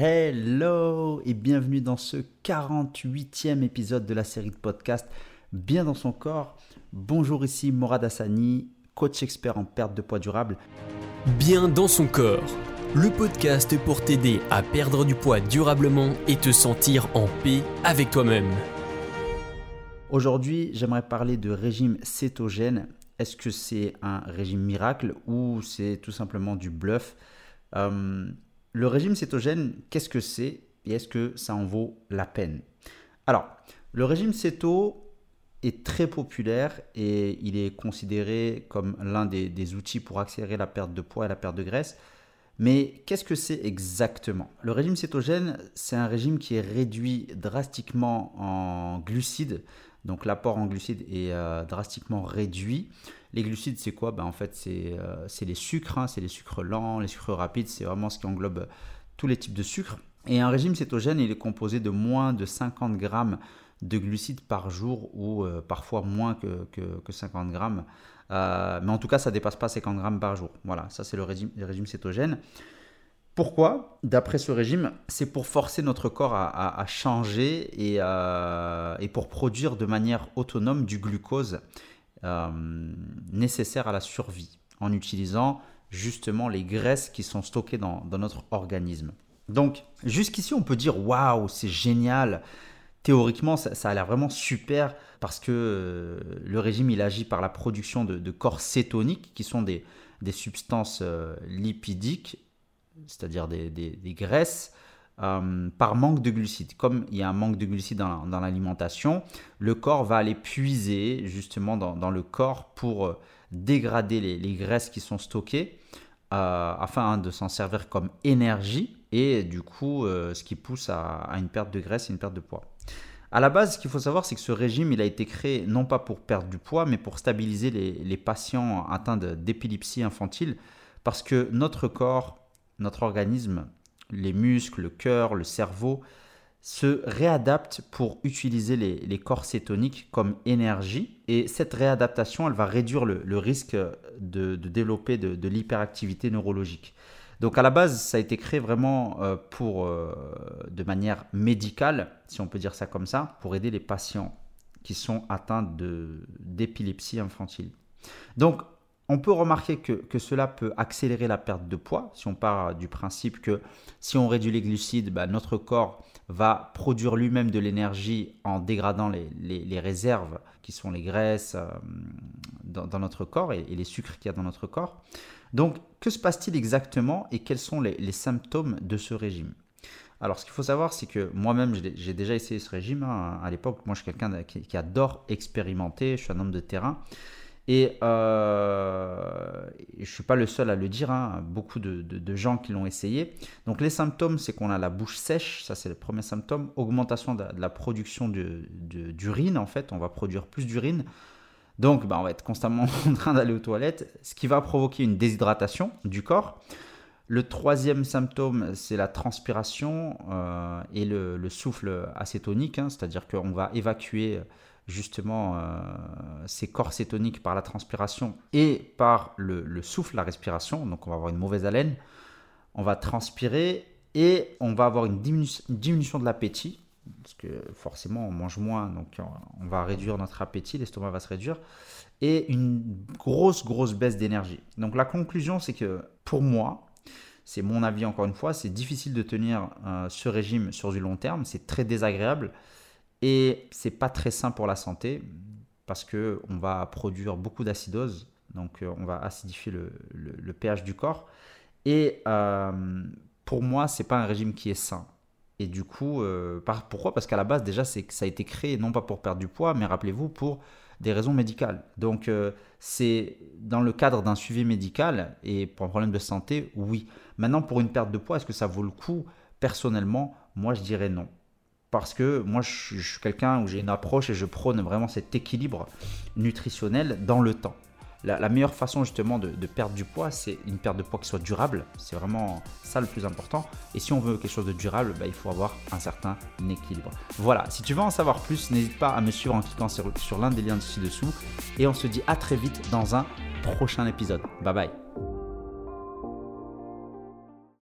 Hello et bienvenue dans ce 48e épisode de la série de podcast Bien dans son corps. Bonjour ici Morad Hassani, coach expert en perte de poids durable. Bien dans son corps, le podcast pour t'aider à perdre du poids durablement et te sentir en paix avec toi-même. Aujourd'hui, j'aimerais parler de régime cétogène. Est-ce que c'est un régime miracle ou c'est tout simplement du bluff? Euh, le régime cétogène, qu'est-ce que c'est et est-ce que ça en vaut la peine? Alors, le régime céto est très populaire et il est considéré comme l'un des, outils pour accélérer la perte de poids et la perte de graisse. Mais qu'est-ce que c'est exactement? Le régime cétogène, c'est un régime qui est réduit drastiquement en glucides. Donc l'apport en glucides est euh, drastiquement réduit. Les glucides, c'est quoi? Ben, En fait, c'est euh, les sucres, hein. c'est les sucres lents, les sucres rapides, c'est vraiment ce qui englobe tous les types de sucres. Et un régime cétogène, il est composé de moins de 50 grammes de glucides par jour ou euh, parfois moins que, que, 50 grammes. Euh, mais en tout cas, ça ne dépasse pas 50 grammes par jour. Voilà, ça c'est le régime, le cétogène. Pourquoi? D'après ce régime, c'est pour forcer notre corps à, changer et, pour produire de manière autonome du glucose euh, nécessaires à la survie en utilisant justement les graisses qui sont stockées dans, notre organisme. Donc jusqu'ici on peut dire waouh c'est génial. Théoriquement ça, a l'air vraiment super parce que euh, le régime il agit par la production de, corps cétoniques qui sont des, substances euh, lipidiques, c'est-à-dire des, graisses euh, par manque de glucides. Comme il y a un manque de glucides dans, l'alimentation, le corps va aller puiser justement dans, le corps pour euh, dégrader les, graisses qui sont stockées euh, afin hein, de s'en servir comme énergie et du coup ce qui pousse à, une perte de graisse et une perte de poids. À la base, ce qu'il faut savoir, c'est que ce régime, il a été créé non pas pour perdre du poids, mais pour stabiliser les, les patients atteints d'épilepsie infantile, parce que notre corps, notre organisme les muscles, le cœur, le cerveau se réadaptent pour utiliser les, corps cétoniques comme énergie. Et cette réadaptation, elle va réduire le, risque de, développer de, l'hyperactivité neurologique. Donc à la base, ça a été créé vraiment euh, pour, euh, de manière médicale, si on peut dire ça comme ça, pour aider les patients qui sont atteints d'épilepsie infantile. Donc on peut remarquer que, cela peut accélérer la perte de poids, si on part du principe que si on réduit les glucides, bah, notre corps va produire lui-même de l'énergie en dégradant les, réserves qui sont les graisses euh, dans, notre corps et, les sucres qu'il y a dans notre corps. Donc, que se passe-t-il exactement et quels sont les, symptômes de ce régime? Alors, ce qu'il faut savoir, c'est que moi-même, j'ai déjà essayé ce régime hein, à l'époque. Moi, je suis quelqu'un qui, qui, adore expérimenter. Je suis un homme de terrain. Et euh, je ne suis pas le seul à le dire, hein, beaucoup de, gens qui l'ont essayé. Donc les symptômes, c'est qu'on a la bouche sèche, ça c'est le premier symptôme. Augmentation de, la production d'urine, en fait, on va produire plus d'urine. Donc bah, on va être constamment en train d'aller aux toilettes, ce qui va provoquer une déshydratation du corps. Le troisième symptôme, c'est la transpiration euh, et le, souffle acétonique, hein, c'est-à-dire qu'on va évacuer justement euh, ces corps cétoniques par la transpiration et par le, souffle, la respiration. Donc on va avoir une mauvaise haleine, on va transpirer et on va avoir une, diminution de l'appétit. Parce que forcément on mange moins, donc on va réduire notre appétit, l'estomac va se réduire. Et une grosse, grosse baisse d'énergie. Donc la conclusion, c'est que pour moi, c'est mon avis encore une fois, c'est difficile de tenir euh, ce régime sur du long terme, c'est très désagréable. Et c'est pas très sain pour la santé parce que on va produire beaucoup d'acidose, donc euh, on va acidifier le, pH du corps. Et euh, pour moi, c'est pas un régime qui est sain. Et du coup, euh, pourquoi? Parce qu'à la base, déjà, ça a été créé non pas pour perdre du poids, mais rappelez-vous, pour des raisons médicales. Donc, c'est dans le cadre d'un suivi médical et pour un problème de santé, oui. Maintenant, pour une perte de poids, est-ce que ça vaut le coup? Personnellement, moi, je dirais non parce que moi je, suis quelqu'un où j'ai une approche et je prône vraiment cet équilibre nutritionnel dans le temps. La, meilleure façon justement de, perdre du poids, c'est une perte de poids qui soit durable. C'est vraiment ça le plus important. Et si on veut quelque chose de durable, bah, il faut avoir un certain équilibre. Voilà, si tu veux en savoir plus, n'hésite pas à me suivre en cliquant sur, sur l'un des liens ci-dessous. Et on se dit à très vite dans un prochain épisode. Bye bye.